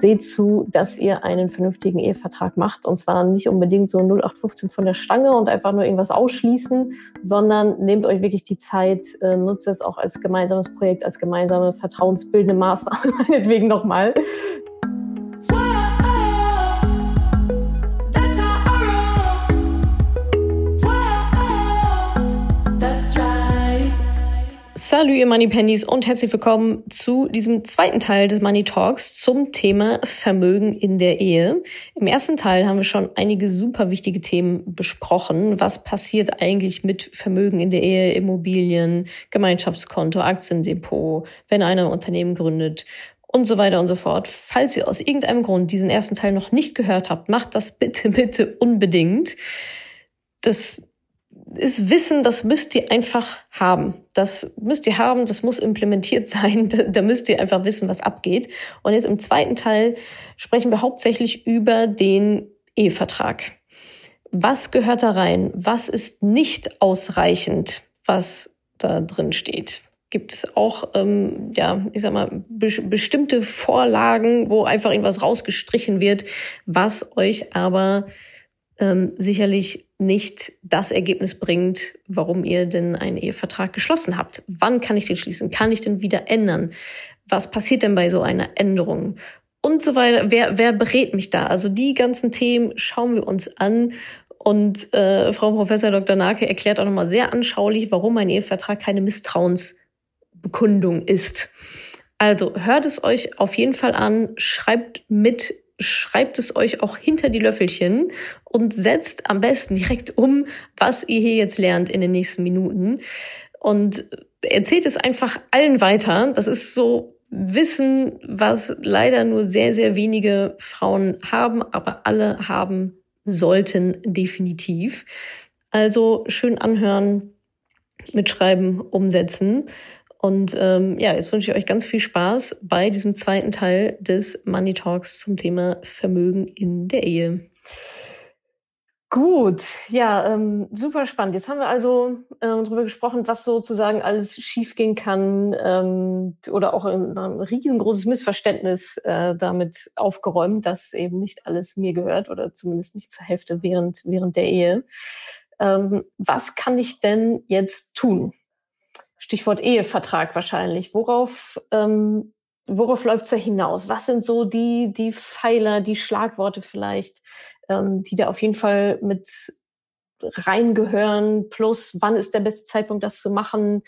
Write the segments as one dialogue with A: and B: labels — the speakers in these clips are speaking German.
A: seht zu, dass ihr einen vernünftigen Ehevertrag macht. Und zwar nicht unbedingt so 0815 von der Stange und einfach nur irgendwas ausschließen, sondern nehmt euch wirklich die Zeit, äh, nutzt es auch als gemeinsames Projekt, als gemeinsame vertrauensbildende Maßnahme, meinetwegen nochmal. Salut, ihr Money Pennies und herzlich willkommen zu diesem zweiten Teil des Money Talks zum Thema Vermögen in der Ehe. Im ersten Teil haben wir schon einige super wichtige Themen besprochen. Was passiert eigentlich mit Vermögen in der Ehe, Immobilien, Gemeinschaftskonto, Aktiendepot, wenn einer ein Unternehmen gründet und so weiter und so fort. Falls ihr aus irgendeinem Grund diesen ersten Teil noch nicht gehört habt, macht das bitte, bitte unbedingt. Das ist Wissen, das müsst ihr einfach haben. Das müsst ihr haben, das muss implementiert sein. Da, müsst ihr einfach wissen, was abgeht. Und jetzt im zweiten Teil sprechen wir hauptsächlich über den Ehevertrag. Was gehört da rein? Was ist nicht ausreichend, was da drin steht? Gibt es auch, ähm, ja, ich sag mal, be bestimmte Vorlagen, wo einfach irgendwas rausgestrichen wird, was euch aber ähm, sicherlich nicht das Ergebnis bringt, warum ihr denn einen Ehevertrag geschlossen habt. Wann kann ich den schließen? Kann ich den wieder ändern? Was passiert denn bei so einer Änderung? Und so weiter. Wer, wer berät mich da? Also die ganzen Themen schauen wir uns an. Und äh, Frau Professor Dr. Nake erklärt auch nochmal sehr anschaulich, warum ein Ehevertrag keine Misstrauensbekundung ist. Also hört es euch auf jeden Fall an, schreibt mit schreibt es euch auch hinter die Löffelchen und setzt am besten direkt um, was ihr hier jetzt lernt in den nächsten Minuten. Und erzählt es einfach allen weiter. Das ist so Wissen, was leider nur sehr, sehr wenige Frauen haben, aber alle haben sollten definitiv. Also schön anhören, mitschreiben, umsetzen. Und ähm, ja, jetzt wünsche ich euch ganz viel Spaß bei diesem zweiten Teil des Money Talks zum Thema Vermögen in der Ehe. Gut, ja, ähm, super spannend. Jetzt haben wir also ähm, darüber gesprochen, was sozusagen alles schiefgehen kann ähm, oder auch ein, ein riesengroßes Missverständnis äh, damit aufgeräumt, dass eben nicht alles mir gehört oder zumindest nicht zur Hälfte während, während der Ehe. Ähm, was kann ich denn jetzt tun? Stichwort Ehevertrag wahrscheinlich. Worauf, ähm, worauf läuft es da hinaus? Was sind so die, die Pfeiler, die Schlagworte vielleicht, ähm, die da auf jeden Fall mit reingehören? Plus, wann ist der beste Zeitpunkt, das zu machen?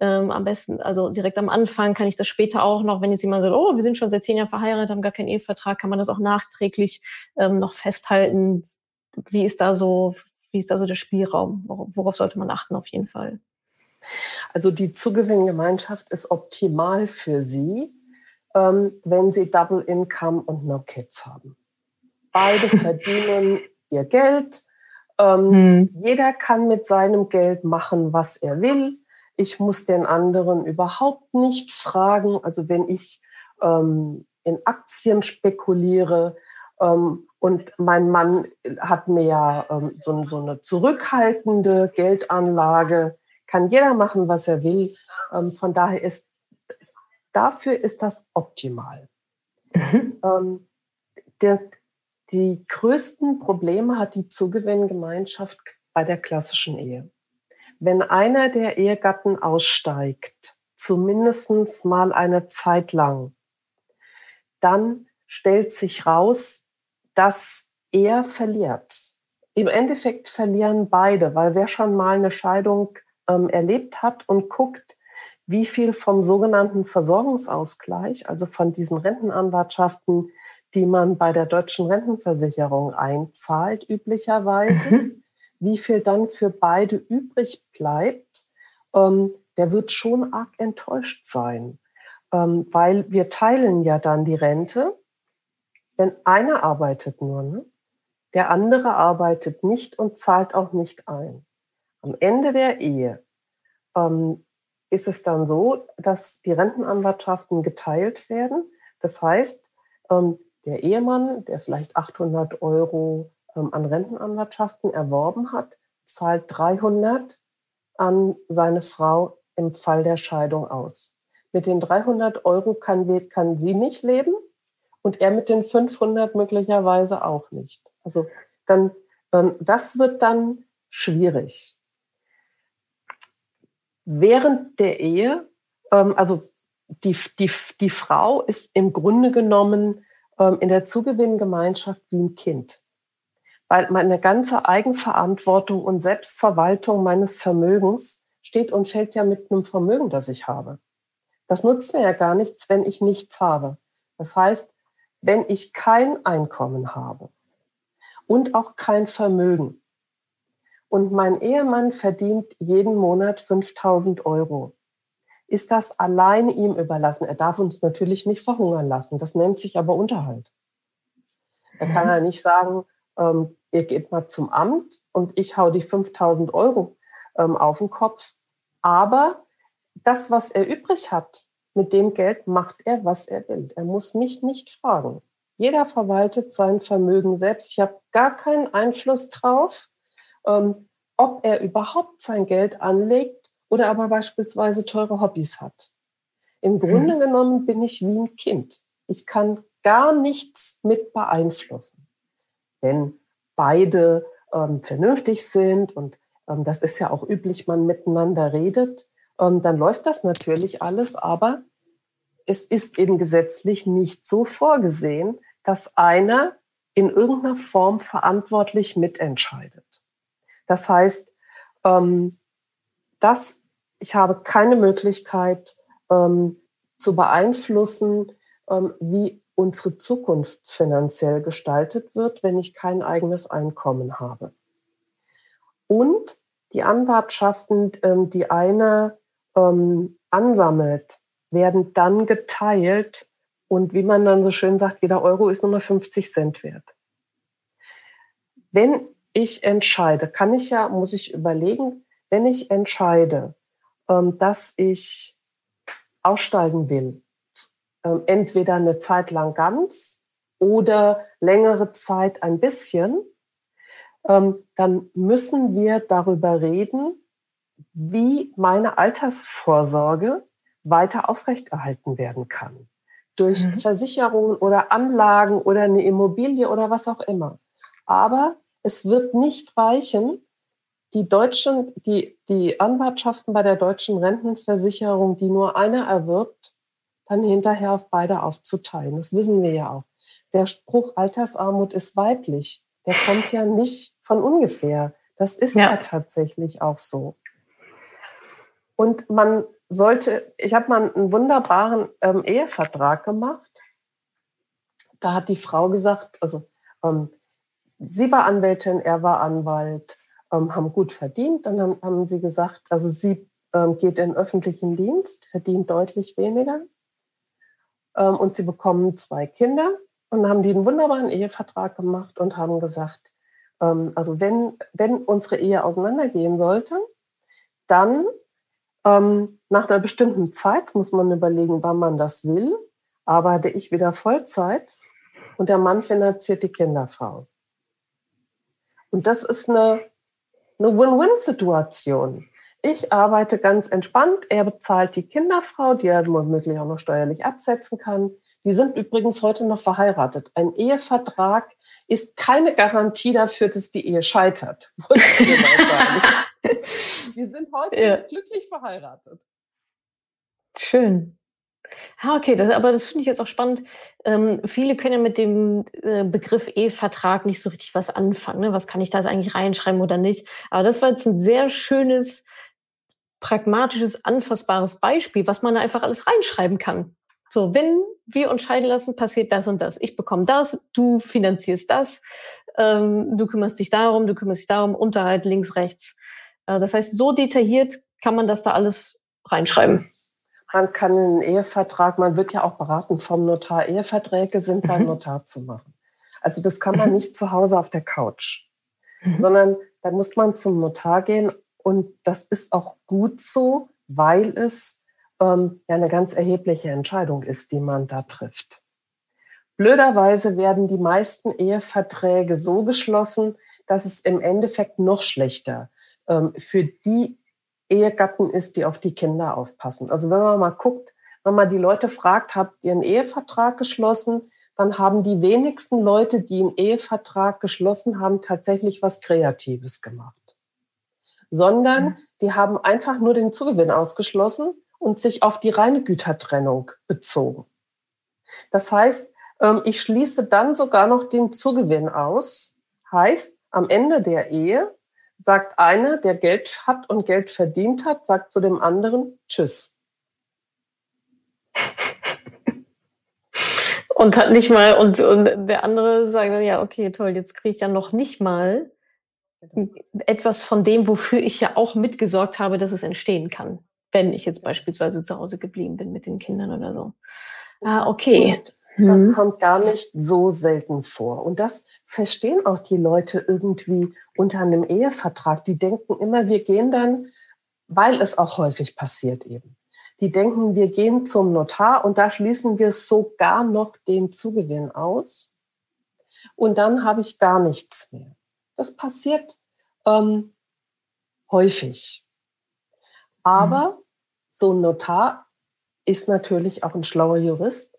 A: Ähm, am besten, also direkt am Anfang kann ich das später auch noch, wenn jetzt jemand sagt, oh, wir sind schon seit zehn Jahren verheiratet, haben gar keinen Ehevertrag, kann man das auch nachträglich ähm, noch festhalten? Wie ist da so, wie ist da so der Spielraum? Worauf sollte man achten auf jeden Fall?
B: Also die Zugewinngemeinschaft ist optimal für Sie, ähm, wenn Sie Double Income und No Kids haben. Beide verdienen ihr Geld. Ähm, hm. Jeder kann mit seinem Geld machen, was er will. Ich muss den anderen überhaupt nicht fragen. Also wenn ich ähm, in Aktien spekuliere ähm, und mein Mann hat mir ja ähm, so, so eine zurückhaltende Geldanlage, kann jeder machen, was er will. Ähm, von daher ist, dafür ist das optimal. Mhm. Ähm, der, die größten Probleme hat die Zugewinngemeinschaft bei der klassischen Ehe. Wenn einer der Ehegatten aussteigt, zumindest mal eine Zeit lang, dann stellt sich raus, dass er verliert. Im Endeffekt verlieren beide, weil wer schon mal eine Scheidung ähm, erlebt hat und guckt, wie viel vom sogenannten Versorgungsausgleich, also von diesen Rentenanwartschaften, die man bei der deutschen Rentenversicherung einzahlt, üblicherweise, mhm. wie viel dann für beide übrig bleibt, ähm, der wird schon arg enttäuscht sein, ähm, weil wir teilen ja dann die Rente. Wenn einer arbeitet nur, ne? der andere arbeitet nicht und zahlt auch nicht ein. Am Ende der Ehe ähm, ist es dann so, dass die Rentenanwartschaften geteilt werden. Das heißt, ähm, der Ehemann, der vielleicht 800 Euro ähm, an Rentenanwartschaften erworben hat, zahlt 300 an seine Frau im Fall der Scheidung aus. Mit den 300 Euro kann, kann sie nicht leben und er mit den 500 möglicherweise auch nicht. Also dann, ähm, das wird dann schwierig. Während der Ehe, ähm, also die, die, die Frau ist im Grunde genommen ähm, in der Zugewinngemeinschaft wie ein Kind. Weil meine ganze Eigenverantwortung und Selbstverwaltung meines Vermögens steht und fällt ja mit einem Vermögen, das ich habe. Das nutzt mir ja gar nichts, wenn ich nichts habe. Das heißt, wenn ich kein Einkommen habe und auch kein Vermögen und mein Ehemann verdient jeden Monat 5000 Euro, ist das allein ihm überlassen. Er darf uns natürlich nicht verhungern lassen. Das nennt sich aber Unterhalt. Er kann mhm. ja nicht sagen, ähm, ihr geht mal zum Amt und ich hau die 5000 Euro ähm, auf den Kopf. Aber das, was er übrig hat, mit dem Geld macht er, was er will. Er muss mich nicht fragen. Jeder verwaltet sein Vermögen selbst. Ich habe gar keinen Einfluss drauf, ähm, ob er überhaupt sein Geld anlegt oder aber beispielsweise teure Hobbys hat. Im Grunde mhm. genommen bin ich wie ein Kind. Ich kann gar nichts mit beeinflussen. Wenn beide ähm, vernünftig sind und ähm, das ist ja auch üblich, man miteinander redet, ähm, dann läuft das natürlich alles, aber es ist eben gesetzlich nicht so vorgesehen, dass einer in irgendeiner Form verantwortlich mitentscheidet. Das heißt, ähm, das, ich habe keine Möglichkeit ähm, zu beeinflussen, ähm, wie unsere Zukunft finanziell gestaltet wird, wenn ich kein eigenes Einkommen habe. Und die Anwartschaften, ähm, die einer ähm, ansammelt, werden dann geteilt und wie man dann so schön sagt, jeder Euro ist nur noch 50 Cent wert. Wenn ich entscheide, kann ich ja, muss ich überlegen, wenn ich entscheide, ähm, dass ich aussteigen will, ähm, entweder eine Zeit lang ganz oder längere Zeit ein bisschen, ähm, dann müssen wir darüber reden, wie meine Altersvorsorge weiter aufrechterhalten werden kann. Durch mhm. Versicherungen oder Anlagen oder eine Immobilie oder was auch immer. Aber es wird nicht reichen, die deutschen, die, die Anwartschaften bei der deutschen Rentenversicherung, die nur einer erwirbt, dann hinterher auf beide aufzuteilen. Das wissen wir ja auch. Der Spruch Altersarmut ist weiblich, der kommt ja nicht von ungefähr. Das ist ja, ja tatsächlich auch so. Und man sollte, ich habe mal einen wunderbaren ähm, Ehevertrag gemacht. Da hat die Frau gesagt, also ähm, sie war Anwältin, er war Anwalt ähm, haben gut verdient. Dann haben, haben sie gesagt, also sie ähm, geht in öffentlichen Dienst, verdient deutlich weniger. Ähm, und sie bekommen zwei Kinder und haben die einen wunderbaren Ehevertrag gemacht und haben gesagt, ähm, also wenn, wenn unsere Ehe auseinandergehen sollte, dann ähm, nach einer bestimmten Zeit muss man überlegen, wann man das will, arbeite ich wieder Vollzeit und der Mann finanziert die Kinderfrau. Und das ist eine eine Win-Win-Situation. Ich arbeite ganz entspannt, er bezahlt die Kinderfrau, die er womöglich auch noch steuerlich absetzen kann. Die sind übrigens heute noch verheiratet. Ein Ehevertrag ist keine Garantie dafür, dass die Ehe scheitert. Wir sind heute ja. glücklich verheiratet.
A: Schön. Ah, okay, das, aber das finde ich jetzt auch spannend. Ähm, viele können ja mit dem äh, Begriff E-Vertrag nicht so richtig was anfangen. Ne? Was kann ich da eigentlich reinschreiben oder nicht? Aber das war jetzt ein sehr schönes, pragmatisches, anfassbares Beispiel, was man da einfach alles reinschreiben kann. So, wenn wir uns scheiden lassen, passiert das und das. Ich bekomme das, du finanzierst das, ähm, du kümmerst dich darum, du kümmerst dich darum, Unterhalt links, rechts. Äh, das heißt, so detailliert kann man das da alles reinschreiben.
B: Man kann einen Ehevertrag, man wird ja auch beraten vom Notar, Eheverträge sind beim mhm. Notar zu machen. Also das kann man mhm. nicht zu Hause auf der Couch, mhm. sondern da muss man zum Notar gehen und das ist auch gut so, weil es ähm, ja eine ganz erhebliche Entscheidung ist, die man da trifft. Blöderweise werden die meisten Eheverträge so geschlossen, dass es im Endeffekt noch schlechter ähm, für die Ehegatten ist, die auf die Kinder aufpassen. Also wenn man mal guckt, wenn man die Leute fragt, habt ihr einen Ehevertrag geschlossen, dann haben die wenigsten Leute, die einen Ehevertrag geschlossen haben, tatsächlich was Kreatives gemacht. Sondern mhm. die haben einfach nur den Zugewinn ausgeschlossen und sich auf die reine Gütertrennung bezogen. Das heißt, ähm, ich schließe dann sogar noch den Zugewinn aus. Heißt, am Ende der Ehe sagt einer, der Geld hat und Geld verdient hat, sagt zu dem anderen Tschüss.
A: Und hat nicht mal, und, und der andere sagt dann, ja, okay, toll, jetzt kriege ich ja noch nicht mal etwas von dem, wofür ich ja auch mitgesorgt habe, dass es entstehen kann, wenn ich jetzt beispielsweise zu Hause geblieben bin mit den Kindern oder so. Ah, okay.
B: Das mhm. kommt gar nicht so selten vor. Und das verstehen auch die Leute irgendwie unter einem Ehevertrag. Die denken immer, wir gehen dann, weil es auch häufig passiert eben. Die denken, wir gehen zum Notar und da schließen wir sogar noch den Zugewinn aus. Und dann habe ich gar nichts mehr. Das passiert ähm, häufig. Aber mhm. so ein Notar ist natürlich auch ein schlauer Jurist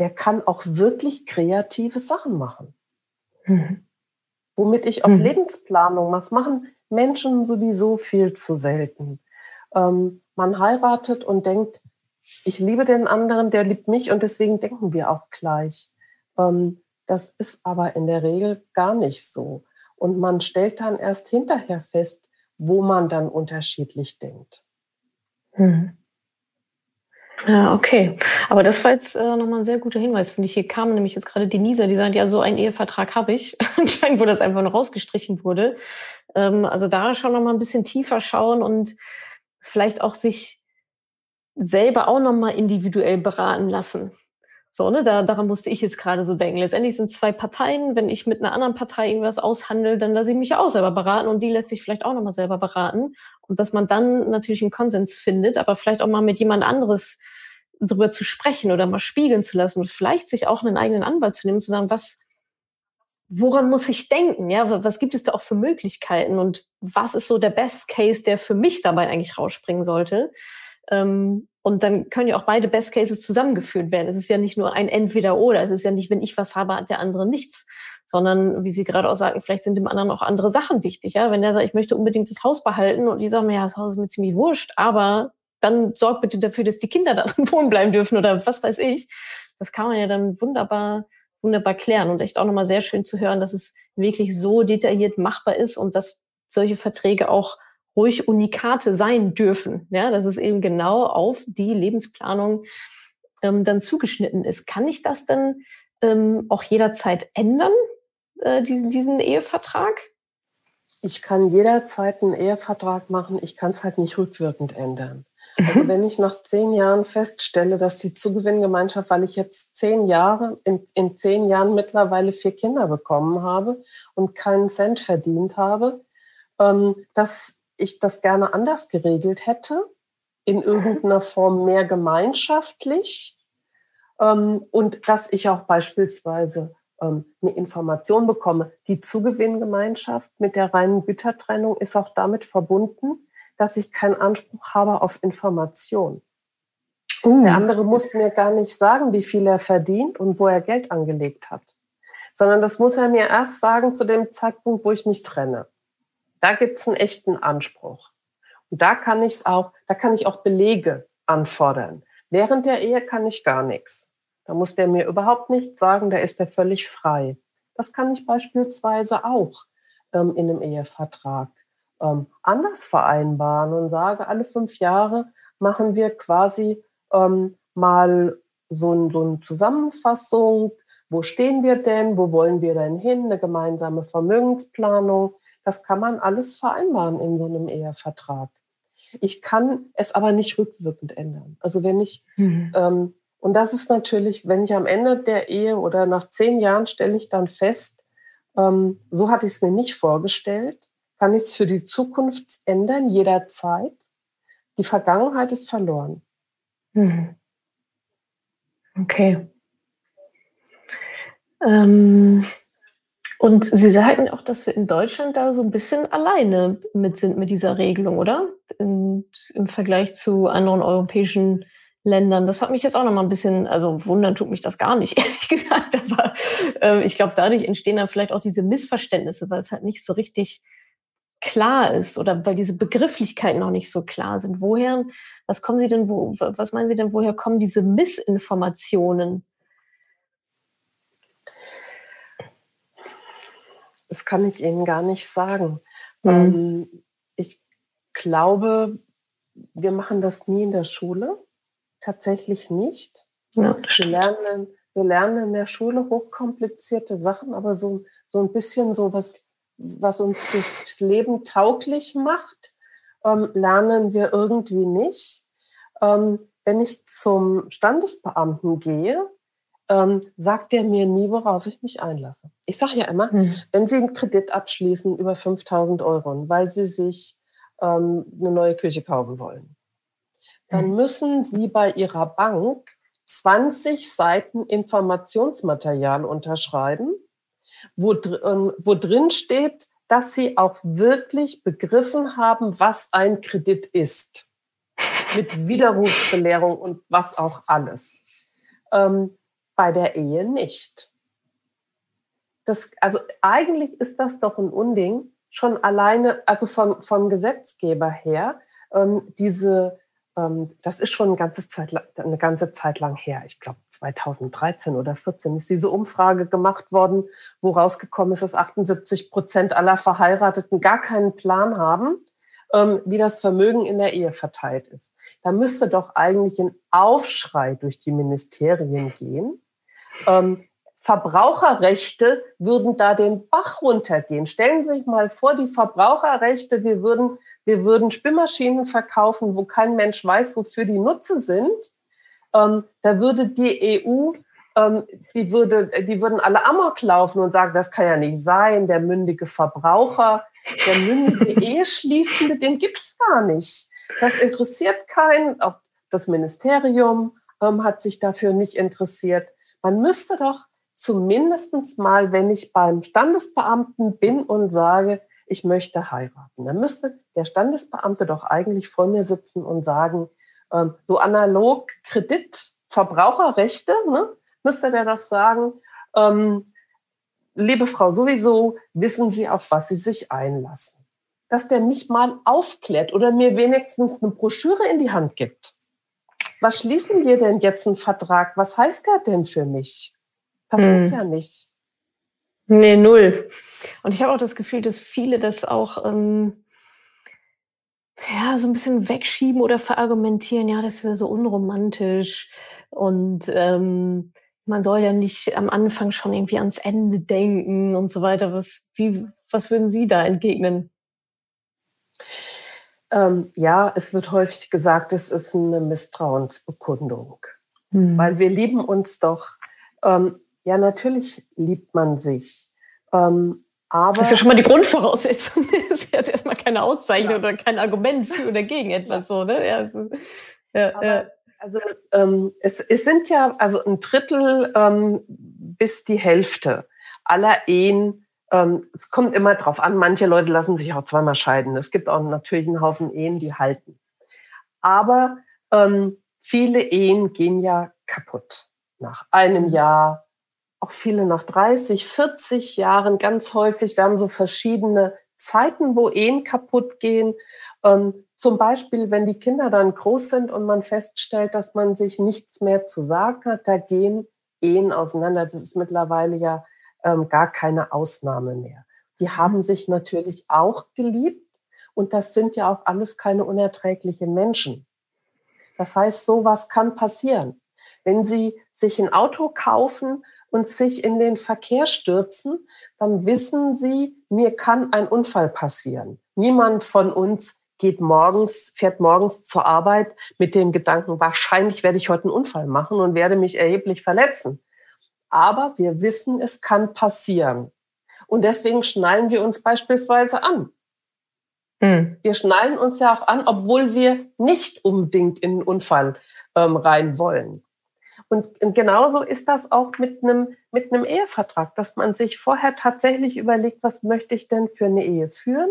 B: der kann auch wirklich kreative Sachen machen. Mhm. Womit ich auch mhm. Lebensplanung mache. Das machen Menschen sowieso viel zu selten. Ähm, man heiratet und denkt, ich liebe den anderen, der liebt mich und deswegen denken wir auch gleich. Ähm, das ist aber in der Regel gar nicht so. Und man stellt dann erst hinterher fest, wo man dann unterschiedlich denkt.
A: Mhm. Ja, okay. Aber das war jetzt äh, nochmal ein sehr guter Hinweis, finde ich. Hier kam nämlich jetzt gerade Denise, die sagt, ja, so einen Ehevertrag habe ich. Anscheinend, wo das einfach noch rausgestrichen wurde. Ähm, also da schon nochmal ein bisschen tiefer schauen und vielleicht auch sich selber auch nochmal individuell beraten lassen. So, ne, da, daran musste ich jetzt gerade so denken. Letztendlich sind zwei Parteien. Wenn ich mit einer anderen Partei irgendwas aushandle, dann lasse ich mich auch selber beraten und die lässt sich vielleicht auch nochmal selber beraten. Und dass man dann natürlich einen Konsens findet, aber vielleicht auch mal mit jemand anderes darüber zu sprechen oder mal spiegeln zu lassen und vielleicht sich auch einen eigenen Anwalt zu nehmen, zu sagen, was, woran muss ich denken? Ja, was gibt es da auch für Möglichkeiten und was ist so der Best Case, der für mich dabei eigentlich rausspringen sollte? Ähm, und dann können ja auch beide Best Cases zusammengeführt werden. Es ist ja nicht nur ein Entweder-Oder. Es ist ja nicht, wenn ich was habe, hat der andere nichts. Sondern, wie Sie gerade auch sagen, vielleicht sind dem anderen auch andere Sachen wichtig. Ja? Wenn der sagt, ich möchte unbedingt das Haus behalten und die sagen mir, ja, das Haus ist mir ziemlich wurscht, aber dann sorg bitte dafür, dass die Kinder da wohnen bleiben dürfen oder was weiß ich. Das kann man ja dann wunderbar, wunderbar klären und echt auch nochmal sehr schön zu hören, dass es wirklich so detailliert machbar ist und dass solche Verträge auch ruhig Unikate sein dürfen. Ja, dass es eben genau auf die Lebensplanung ähm, dann zugeschnitten ist. Kann ich das denn ähm, auch jederzeit ändern, äh, diesen, diesen Ehevertrag?
B: Ich kann jederzeit einen Ehevertrag machen, ich kann es halt nicht rückwirkend ändern. Also wenn ich nach zehn Jahren feststelle, dass die Zugewinngemeinschaft, weil ich jetzt zehn Jahre, in, in zehn Jahren mittlerweile vier Kinder bekommen habe und keinen Cent verdient habe, ähm, dass ich das gerne anders geregelt hätte, in irgendeiner Form mehr gemeinschaftlich ähm, und dass ich auch beispielsweise ähm, eine Information bekomme. Die Zugewinngemeinschaft mit der reinen Gütertrennung ist auch damit verbunden, dass ich keinen Anspruch habe auf Information. Uh. Der andere muss mir gar nicht sagen, wie viel er verdient und wo er Geld angelegt hat, sondern das muss er mir erst sagen zu dem Zeitpunkt, wo ich mich trenne. Da gibt's einen echten Anspruch. Und da kann ich auch, da kann ich auch Belege anfordern. Während der Ehe kann ich gar nichts. Da muss der mir überhaupt nichts sagen, da ist er völlig frei. Das kann ich beispielsweise auch ähm, in einem Ehevertrag ähm, anders vereinbaren und sage, alle fünf Jahre machen wir quasi ähm, mal so, ein, so eine Zusammenfassung. Wo stehen wir denn? Wo wollen wir denn hin? Eine gemeinsame Vermögensplanung. Das kann man alles vereinbaren in so einem Ehevertrag. Ich kann es aber nicht rückwirkend ändern. Also wenn ich, mhm. ähm, und das ist natürlich, wenn ich am Ende der Ehe oder nach zehn Jahren stelle ich dann fest, ähm, so hatte ich es mir nicht vorgestellt, kann ich es für die Zukunft ändern, jederzeit. Die Vergangenheit ist verloren. Mhm.
A: Okay. Ähm, und Sie sagen auch, dass wir in Deutschland da so ein bisschen alleine mit sind mit dieser Regelung, oder? In, Im Vergleich zu anderen europäischen Ländern. Das hat mich jetzt auch noch mal ein bisschen, also wundern tut mich das gar nicht, ehrlich gesagt. Aber äh, ich glaube, dadurch entstehen dann vielleicht auch diese Missverständnisse, weil es halt nicht so richtig klar ist oder weil diese Begrifflichkeiten noch nicht so klar sind. Woher, was kommen Sie denn, wo, was meinen Sie denn, woher kommen diese Missinformationen?
B: Das kann ich Ihnen gar nicht sagen. Mhm. Ähm, ich glaube, wir machen das nie in der Schule. Tatsächlich nicht. Ja, wir, lernen, wir lernen in der Schule hochkomplizierte Sachen, aber so, so ein bisschen so was, was uns das Leben tauglich macht, ähm, lernen wir irgendwie nicht. Ähm, wenn ich zum Standesbeamten gehe, ähm, sagt er mir nie, worauf ich mich einlasse. Ich sage ja immer, hm. wenn Sie einen Kredit abschließen über 5000 Euro, weil Sie sich ähm, eine neue Küche kaufen wollen, dann hm. müssen Sie bei Ihrer Bank 20 Seiten Informationsmaterial unterschreiben, wo, dr wo drin steht, dass Sie auch wirklich begriffen haben, was ein Kredit ist. Mit Widerrufsbelehrung und was auch alles. Ähm, bei der Ehe nicht. Das, also eigentlich ist das doch ein Unding, schon alleine, also vom, vom Gesetzgeber her, ähm, diese, ähm, das ist schon eine ganze, Zeit, eine ganze Zeit lang her. Ich glaube 2013 oder 14 ist diese Umfrage gemacht worden, wo rausgekommen ist, dass 78 Prozent aller Verheirateten gar keinen Plan haben, ähm, wie das Vermögen in der Ehe verteilt ist. Da müsste doch eigentlich ein Aufschrei durch die Ministerien gehen, ähm, Verbraucherrechte würden da den Bach runtergehen. Stellen Sie sich mal vor, die Verbraucherrechte, wir würden, wir würden Spülmaschinen verkaufen, wo kein Mensch weiß, wofür die Nutze sind. Ähm, da würde die EU, ähm, die, würde, die würden alle Amok laufen und sagen, das kann ja nicht sein, der mündige Verbraucher, der mündige Eheschließende, den gibt's gar nicht. Das interessiert keinen, auch das Ministerium ähm, hat sich dafür nicht interessiert. Man müsste doch zumindest mal, wenn ich beim Standesbeamten bin und sage, ich möchte heiraten, dann müsste der Standesbeamte doch eigentlich vor mir sitzen und sagen, ähm, so analog Kredit, Verbraucherrechte, ne, müsste der doch sagen, ähm, liebe Frau, sowieso wissen Sie, auf was Sie sich einlassen. Dass der mich mal aufklärt oder mir wenigstens eine Broschüre in die Hand gibt was schließen wir denn jetzt einen Vertrag? Was heißt der denn für mich? Passiert hm. ja nicht.
A: Nee, null. Und ich habe auch das Gefühl, dass viele das auch ähm, ja, so ein bisschen wegschieben oder verargumentieren, ja, das ist ja so unromantisch und ähm, man soll ja nicht am Anfang schon irgendwie ans Ende denken und so weiter. Was, wie, was würden Sie da entgegnen?
B: Ähm, ja, es wird häufig gesagt, es ist eine Misstrauensbekundung. Hm. Weil wir lieben uns doch. Ähm, ja, natürlich liebt man sich. Ähm, aber
A: das ist ja schon mal die Grundvoraussetzung. Das ist jetzt erstmal keine Auszeichnung ja. oder kein Argument für oder gegen etwas so. Ne? Ja, es ist,
B: ja, aber, ja. Also ähm, es, es sind ja also ein Drittel ähm, bis die Hälfte aller Ehen ähm, es kommt immer drauf an, manche Leute lassen sich auch zweimal scheiden. Es gibt auch natürlich einen Haufen Ehen, die halten. Aber ähm, viele Ehen gehen ja kaputt. Nach einem mhm. Jahr, auch viele nach 30, 40 Jahren, ganz häufig. Wir haben so verschiedene Zeiten, wo Ehen kaputt gehen. Ähm, zum Beispiel, wenn die Kinder dann groß sind und man feststellt, dass man sich nichts mehr zu sagen hat, da gehen Ehen auseinander. Das ist mittlerweile ja ähm, gar keine Ausnahme mehr. Die mhm. haben sich natürlich auch geliebt und das sind ja auch alles keine unerträglichen Menschen. Das heißt, sowas kann passieren. Wenn Sie sich ein Auto kaufen und sich in den Verkehr stürzen, dann wissen Sie, mir kann ein Unfall passieren. Niemand von uns geht morgens, fährt morgens zur Arbeit mit dem Gedanken, wahrscheinlich werde ich heute einen Unfall machen und werde mich erheblich verletzen aber wir wissen, es kann passieren. Und deswegen schnallen wir uns beispielsweise an. Hm. Wir schnallen uns ja auch an, obwohl wir nicht unbedingt in einen Unfall ähm, rein wollen. Und genauso ist das auch mit einem, mit einem Ehevertrag, dass man sich vorher tatsächlich überlegt, was möchte ich denn für eine Ehe führen?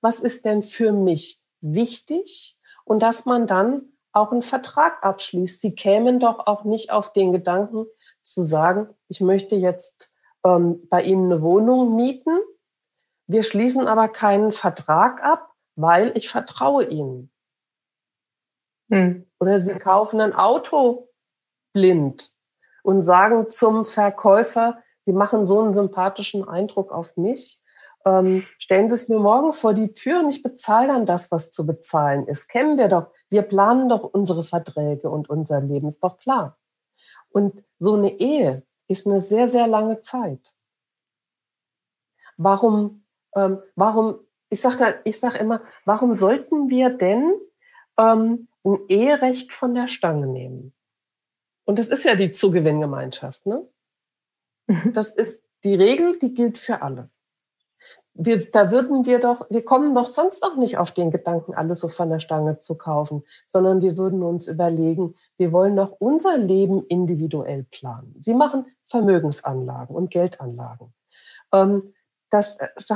B: Was ist denn für mich wichtig? Und dass man dann auch einen Vertrag abschließt. Sie kämen doch auch nicht auf den Gedanken zu sagen, ich möchte jetzt ähm, bei Ihnen eine Wohnung mieten. Wir schließen aber keinen Vertrag ab, weil ich vertraue Ihnen. Hm. Oder Sie kaufen ein Auto blind und sagen zum Verkäufer, Sie machen so einen sympathischen Eindruck auf mich. Ähm, stellen Sie es mir morgen vor die Tür und ich bezahle dann das, was zu bezahlen ist. Kennen wir doch. Wir planen doch unsere Verträge und unser Leben, ist doch klar. Und so eine Ehe ist eine sehr, sehr lange Zeit. Warum, ähm, warum, ich sage ich sag immer, warum sollten wir denn ähm, ein Eherecht von der Stange nehmen? Und das ist ja die Zugewinngemeinschaft, ne? Mhm. Das ist die Regel, die gilt für alle. Wir, da würden wir doch, wir kommen doch sonst auch nicht auf den Gedanken, alles so von der Stange zu kaufen, sondern wir würden uns überlegen, wir wollen doch unser Leben individuell planen. Sie machen Vermögensanlagen und Geldanlagen. Ähm, da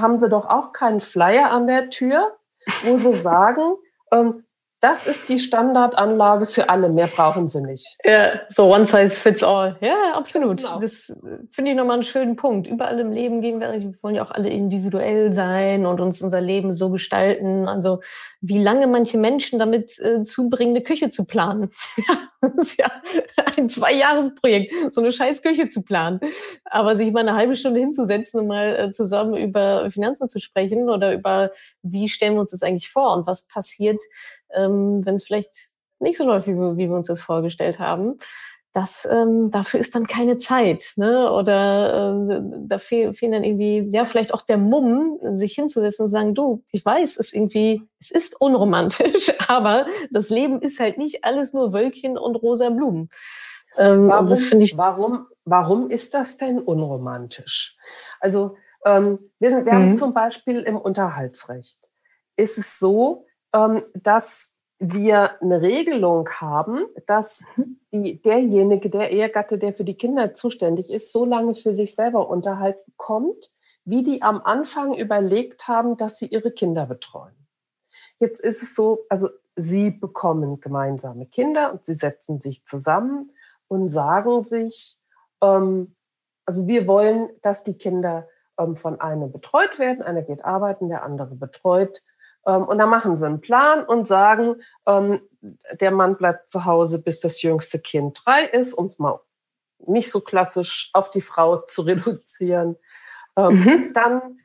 B: haben sie doch auch keinen Flyer an der Tür, wo sie sagen, ähm, das ist die Standardanlage für alle, mehr brauchen sie nicht.
A: Ja, so one size fits all. Ja, absolut. Genau. Das äh, finde ich nochmal einen schönen Punkt. Überall im Leben gehen wir, wir wollen ja auch alle individuell sein und uns unser Leben so gestalten. Also wie lange manche Menschen damit äh, zubringen, eine Küche zu planen. Ja, das ist ja ein Zwei-Jahres-Projekt, so eine scheiß Küche zu planen. Aber sich mal eine halbe Stunde hinzusetzen und mal äh, zusammen über Finanzen zu sprechen oder über, wie stellen wir uns das eigentlich vor und was passiert, ähm, wenn es vielleicht nicht so läuft, wie wir, wie wir uns das vorgestellt haben. Das, ähm, dafür ist dann keine Zeit, ne? Oder äh, da fehl, fehlen dann irgendwie, ja, vielleicht auch der Mumm, sich hinzusetzen und sagen, du, ich weiß, es ist irgendwie, es ist unromantisch, aber das Leben ist halt nicht alles nur Wölkchen und rosa Blumen.
B: Ähm, warum, das finde ich. Warum, warum ist das denn unromantisch? Also ähm, wir, wir mhm. haben zum Beispiel im Unterhaltsrecht ist es so, dass wir eine Regelung haben, dass die, derjenige, der Ehegatte, der für die Kinder zuständig ist, so lange für sich selber Unterhalt bekommt, wie die am Anfang überlegt haben, dass sie ihre Kinder betreuen. Jetzt ist es so, also sie bekommen gemeinsame Kinder und sie setzen sich zusammen und sagen sich, ähm, also wir wollen, dass die Kinder ähm, von einem betreut werden, einer geht arbeiten, der andere betreut ähm, und dann machen sie einen Plan und sagen, ähm, der Mann bleibt zu Hause, bis das jüngste Kind drei ist, um es mal nicht so klassisch auf die Frau zu reduzieren. Ähm, mhm. Dann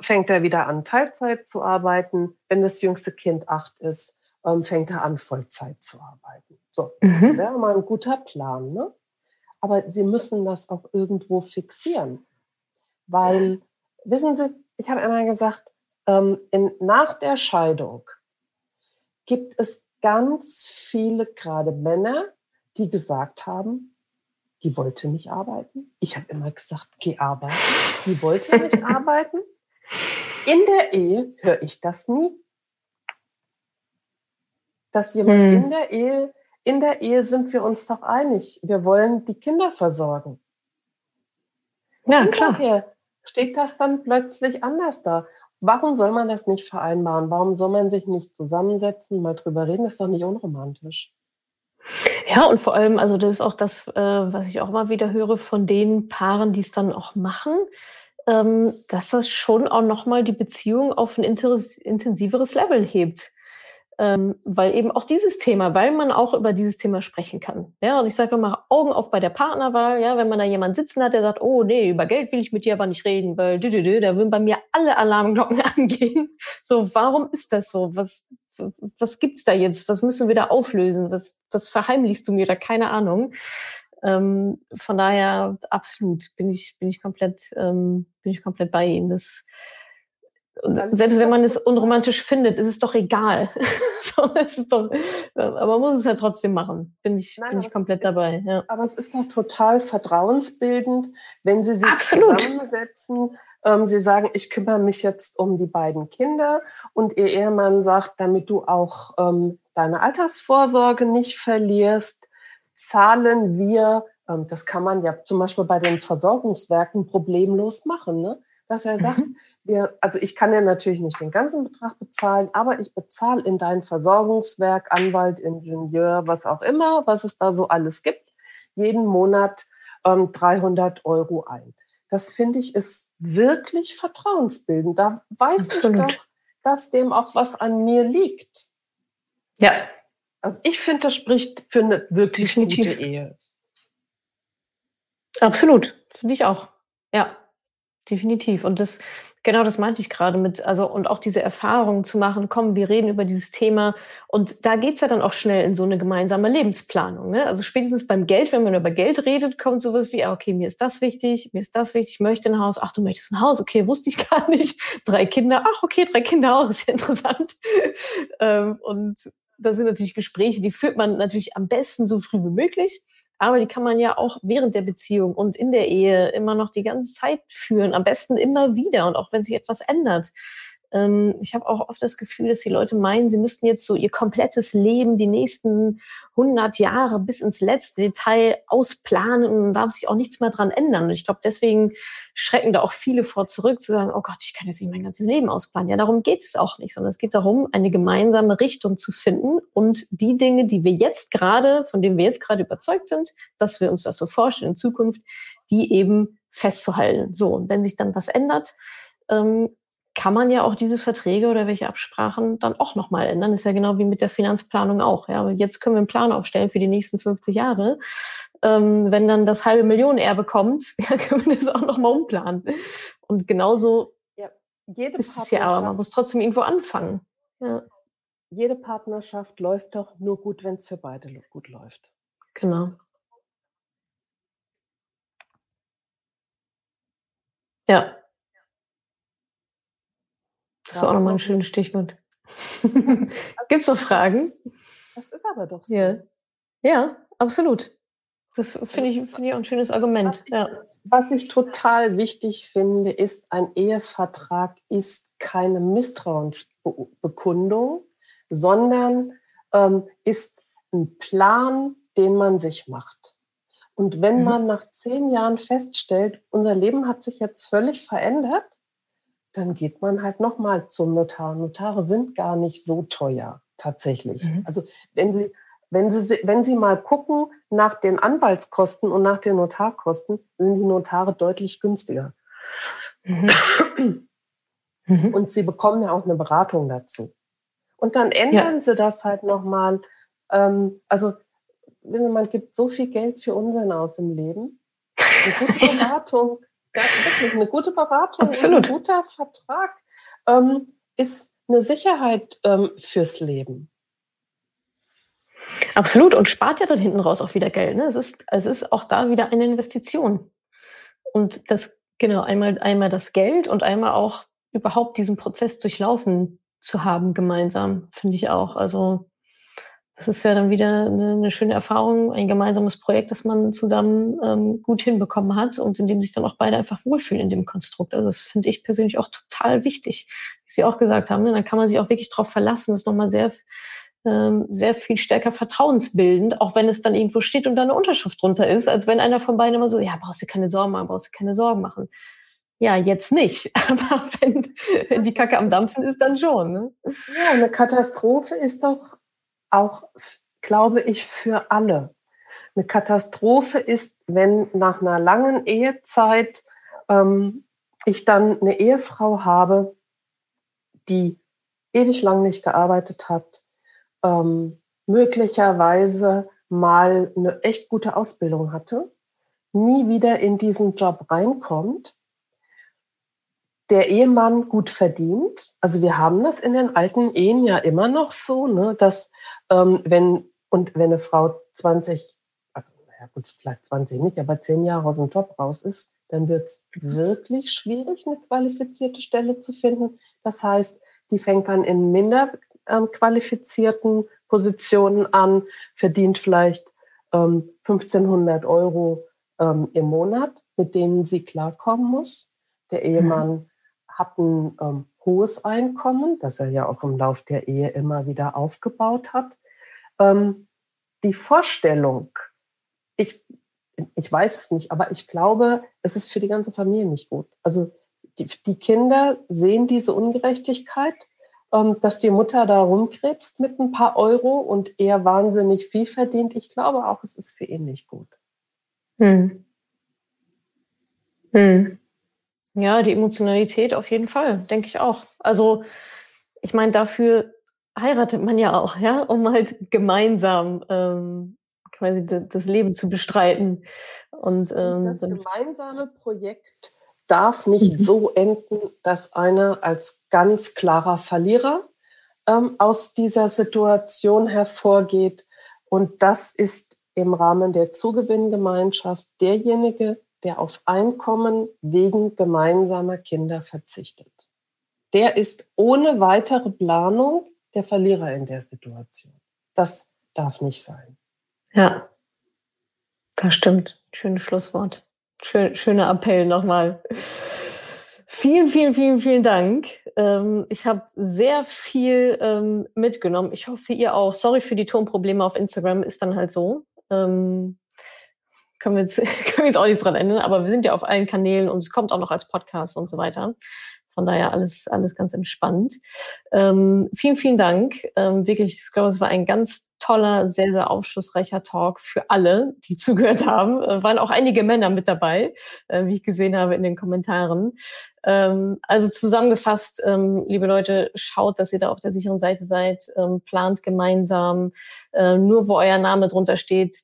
B: fängt er wieder an, Teilzeit zu arbeiten. Wenn das jüngste Kind acht ist, fängt er an, Vollzeit zu arbeiten. So, mhm. wäre mal ein guter Plan. Ne? Aber Sie müssen das auch irgendwo fixieren. Weil, wissen Sie, ich habe einmal gesagt, ähm, in, nach der Scheidung gibt es ganz viele, gerade Männer, die gesagt haben, die wollte nicht arbeiten. Ich habe immer gesagt, geh arbeiten. Die wollte nicht arbeiten. In der Ehe höre ich das nie. Dass jemand hm. in der Ehe, in der Ehe sind wir uns doch einig. Wir wollen die Kinder versorgen. Ja, Hinterher klar. steht das dann plötzlich anders da. Warum soll man das nicht vereinbaren? Warum soll man sich nicht zusammensetzen, mal drüber reden? Das ist doch nicht unromantisch.
A: Ja, und vor allem, also das ist auch das, äh, was ich auch immer wieder höre von den Paaren, die es dann auch machen, ähm, dass das schon auch nochmal die Beziehung auf ein intensiveres Level hebt ähm, weil eben auch dieses Thema, weil man auch über dieses Thema sprechen kann. Ja, und ich sage immer Augen auf bei der Partnerwahl. Ja, wenn man da jemanden sitzen hat, der sagt, oh nee, über Geld will ich mit dir aber nicht reden, weil dü, dü, dü, da würden bei mir alle Alarmglocken angehen. So, warum ist das so? Was was gibt's da jetzt? Was müssen wir da auflösen? Was was verheimlichst du mir da? Keine Ahnung. Ähm, von daher absolut bin ich bin ich komplett ähm, bin ich komplett bei Ihnen. Das selbst wenn man es unromantisch findet, ist es doch egal. so, es ist doch, aber man muss es ja trotzdem machen. Bin ich, Nein, bin ich komplett ist, dabei. Ja.
B: Aber es ist doch total vertrauensbildend, wenn Sie sich Absolut. zusammensetzen. Ähm, Sie sagen, ich kümmere mich jetzt um die beiden Kinder und Ihr Ehemann sagt, damit du auch ähm, deine Altersvorsorge nicht verlierst, zahlen wir, ähm, das kann man ja zum Beispiel bei den Versorgungswerken problemlos machen, ne? Dass er sagt, mhm. wir, also ich kann ja natürlich nicht den ganzen Betrag bezahlen, aber ich bezahle in dein Versorgungswerk, Anwalt, Ingenieur, was auch immer, was es da so alles gibt, jeden Monat ähm, 300 Euro ein. Das finde ich ist wirklich vertrauensbildend. Da weiß Absolut. ich doch, dass dem auch was an mir liegt.
A: Ja.
B: Also ich finde, das spricht für eine wirklich Definitiv. gute Ehe.
A: Absolut, finde ich auch. Ja definitiv. Und das, genau das meinte ich gerade mit, also und auch diese Erfahrung zu machen, komm, wir reden über dieses Thema. Und da geht's ja dann auch schnell in so eine gemeinsame Lebensplanung. Ne? Also spätestens beim Geld, wenn man über Geld redet, kommt sowas wie, okay, mir ist das wichtig, mir ist das wichtig, ich möchte ein Haus, ach, du möchtest ein Haus, okay, wusste ich gar nicht. Drei Kinder, ach, okay, drei Kinder auch, ist ja interessant. ähm, und das sind natürlich Gespräche, die führt man natürlich am besten so früh wie möglich aber die kann man ja auch während der Beziehung und in der Ehe immer noch die ganze Zeit führen, am besten immer wieder und auch wenn sich etwas ändert. Ähm, ich habe auch oft das Gefühl, dass die Leute meinen, sie müssten jetzt so ihr komplettes Leben, die nächsten 100 Jahre bis ins letzte Detail ausplanen und darf sich auch nichts mehr dran ändern. Und ich glaube, deswegen schrecken da auch viele vor zurück, zu sagen, oh Gott, ich kann jetzt nicht mein ganzes Leben ausplanen. Ja, darum geht es auch nicht, sondern es geht darum, eine gemeinsame Richtung zu finden und die Dinge, die wir jetzt gerade, von denen wir jetzt gerade überzeugt sind, dass wir uns das so vorstellen in Zukunft, die eben festzuhalten. So, und wenn sich dann was ändert, ähm, kann man ja auch diese Verträge oder welche Absprachen dann auch nochmal ändern. Das ist ja genau wie mit der Finanzplanung auch. Ja, jetzt können wir einen Plan aufstellen für die nächsten 50 Jahre. Ähm, wenn dann das halbe Millionen Erbe kommt, ja, können wir das auch nochmal umplanen. Und genauso ja, ist es ja, aber man muss trotzdem irgendwo anfangen. Ja.
B: Jede Partnerschaft läuft doch nur gut, wenn es für beide gut läuft.
A: Genau. Ja, das ist auch nochmal ein schönes Stichwort. Gibt es noch Fragen?
B: Das ist aber doch so.
A: Ja, ja absolut. Das finde ich, find ich auch ein schönes Argument.
B: Was ich, ja. was ich total wichtig finde, ist, ein Ehevertrag ist keine Misstrauensbekundung, sondern ähm, ist ein Plan, den man sich macht. Und wenn mhm. man nach zehn Jahren feststellt, unser Leben hat sich jetzt völlig verändert, dann geht man halt nochmal zum Notar. Notare sind gar nicht so teuer tatsächlich. Mhm. Also wenn Sie, wenn, Sie, wenn Sie mal gucken nach den Anwaltskosten und nach den Notarkosten, sind die Notare deutlich günstiger. Mhm. mhm. Und Sie bekommen ja auch eine Beratung dazu. Und dann ändern ja. Sie das halt nochmal. Ähm, also man gibt so viel Geld für Unsinn aus im Leben. Eine gute Beratung ja, wirklich eine gute Beratung,
A: Absolut.
B: ein guter Vertrag ähm, ist eine Sicherheit ähm, fürs Leben.
A: Absolut und spart ja dann hinten raus auch wieder Geld. Ne? Es, ist, es ist auch da wieder eine Investition. Und das, genau, einmal, einmal das Geld und einmal auch überhaupt diesen Prozess durchlaufen zu haben gemeinsam, finde ich auch. Also das ist ja dann wieder eine, eine, schöne Erfahrung, ein gemeinsames Projekt, das man zusammen ähm, gut hinbekommen hat und in dem sich dann auch beide einfach wohlfühlen in dem Konstrukt. Also das finde ich persönlich auch total wichtig, wie Sie auch gesagt haben. Ne? Dann kann man sich auch wirklich darauf verlassen. Das ist nochmal sehr, ähm, sehr viel stärker vertrauensbildend, auch wenn es dann irgendwo steht und da eine Unterschrift drunter ist, als wenn einer von beiden immer so, ja, brauchst du keine Sorgen machen, brauchst du keine Sorgen machen. Ja, jetzt nicht. Aber wenn, wenn die Kacke am Dampfen ist, dann schon. Ne?
B: Ja, eine Katastrophe ist doch auch, glaube ich, für alle. Eine Katastrophe ist, wenn nach einer langen Ehezeit ähm, ich dann eine Ehefrau habe, die ewig lang nicht gearbeitet hat, ähm, möglicherweise mal eine echt gute Ausbildung hatte, nie wieder in diesen Job reinkommt der Ehemann gut verdient. Also wir haben das in den alten Ehen ja immer noch so, ne, dass ähm, wenn und wenn eine Frau 20, also ja gut, vielleicht 20 nicht, aber 10 Jahre aus dem Job raus ist, dann wird es wirklich schwierig, eine qualifizierte Stelle zu finden. Das heißt, die fängt dann in minder ähm, qualifizierten Positionen an, verdient vielleicht ähm, 1500 Euro ähm, im Monat, mit denen sie klarkommen muss. Der mhm. Ehemann hat ein ähm, hohes Einkommen, das er ja auch im Lauf der Ehe immer wieder aufgebaut hat. Ähm, die Vorstellung, ich, ich weiß es nicht, aber ich glaube, es ist für die ganze Familie nicht gut. Also die, die Kinder sehen diese Ungerechtigkeit, ähm, dass die Mutter da rumkrebst mit ein paar Euro und er wahnsinnig viel verdient. Ich glaube auch, es ist für ihn nicht gut. Hm.
A: Hm. Ja, die Emotionalität auf jeden Fall, denke ich auch. Also, ich meine, dafür heiratet man ja auch, ja, um halt gemeinsam ähm, quasi das Leben zu bestreiten. Und,
B: ähm, das gemeinsame Projekt darf nicht mhm. so enden, dass einer als ganz klarer Verlierer ähm, aus dieser Situation hervorgeht. Und das ist im Rahmen der Zugewinngemeinschaft derjenige, der auf Einkommen wegen gemeinsamer Kinder verzichtet. Der ist ohne weitere Planung der Verlierer in der Situation. Das darf nicht sein.
A: Ja, das stimmt. Schönes Schlusswort. Schön, schöner Appell nochmal. Vielen, vielen, vielen, vielen Dank. Ähm, ich habe sehr viel ähm, mitgenommen. Ich hoffe, ihr auch. Sorry für die Tonprobleme auf Instagram, ist dann halt so. Können wir, jetzt, können wir jetzt auch nichts dran ändern, aber wir sind ja auf allen Kanälen und es kommt auch noch als Podcast und so weiter. Von daher alles, alles ganz entspannt. Ähm, vielen, vielen Dank. Ähm, wirklich, ich glaube, es war ein ganz toller, sehr, sehr aufschlussreicher Talk für alle, die zugehört haben. Äh, waren auch einige Männer mit dabei, äh, wie ich gesehen habe in den Kommentaren. Ähm, also zusammengefasst, ähm, liebe Leute, schaut, dass ihr da auf der sicheren Seite seid, ähm, plant gemeinsam. Äh, nur wo euer Name drunter steht,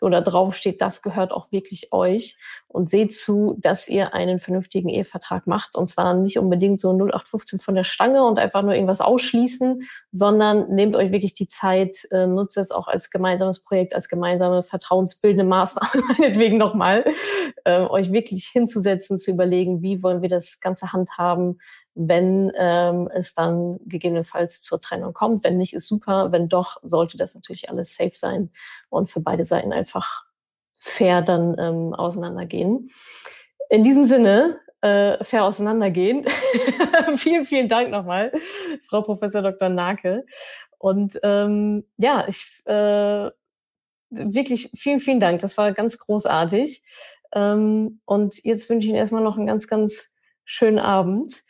A: oder drauf steht, das gehört auch wirklich euch. Und seht zu, dass ihr einen vernünftigen Ehevertrag macht. Und zwar nicht unbedingt so 0815 von der Stange und einfach nur irgendwas ausschließen, sondern nehmt euch wirklich die Zeit, äh, nutzt es auch als gemeinsames Projekt, als gemeinsame vertrauensbildende Maßnahme, meinetwegen nochmal, äh, euch wirklich hinzusetzen, zu überlegen, wie wollen wir das Ganze handhaben, wenn ähm, es dann gegebenenfalls zur Trennung kommt. Wenn nicht, ist super. Wenn doch, sollte das natürlich alles safe sein und für beide Seiten einfach fair dann ähm, auseinandergehen. In diesem Sinne, äh, fair auseinandergehen. vielen, vielen Dank nochmal, Frau Professor Dr. Nake. Und ähm, ja, ich äh, wirklich vielen, vielen Dank. Das war ganz großartig. Ähm, und jetzt wünsche ich Ihnen erstmal noch einen ganz, ganz schönen Abend.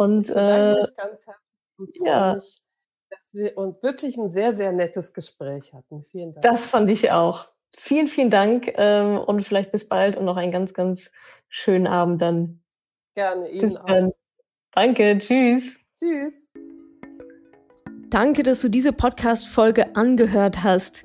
A: Und äh,
B: mich ganz herzlich ja. Mich, dass wir uns wirklich ein sehr, sehr nettes Gespräch hatten. Vielen Dank.
A: Das fand ich auch. Vielen, vielen Dank ähm, und vielleicht bis bald und noch einen ganz, ganz schönen Abend dann.
B: Gerne, Ihnen bis
A: dann. Danke, tschüss.
B: Tschüss.
A: Danke, dass du diese Podcast-Folge angehört hast.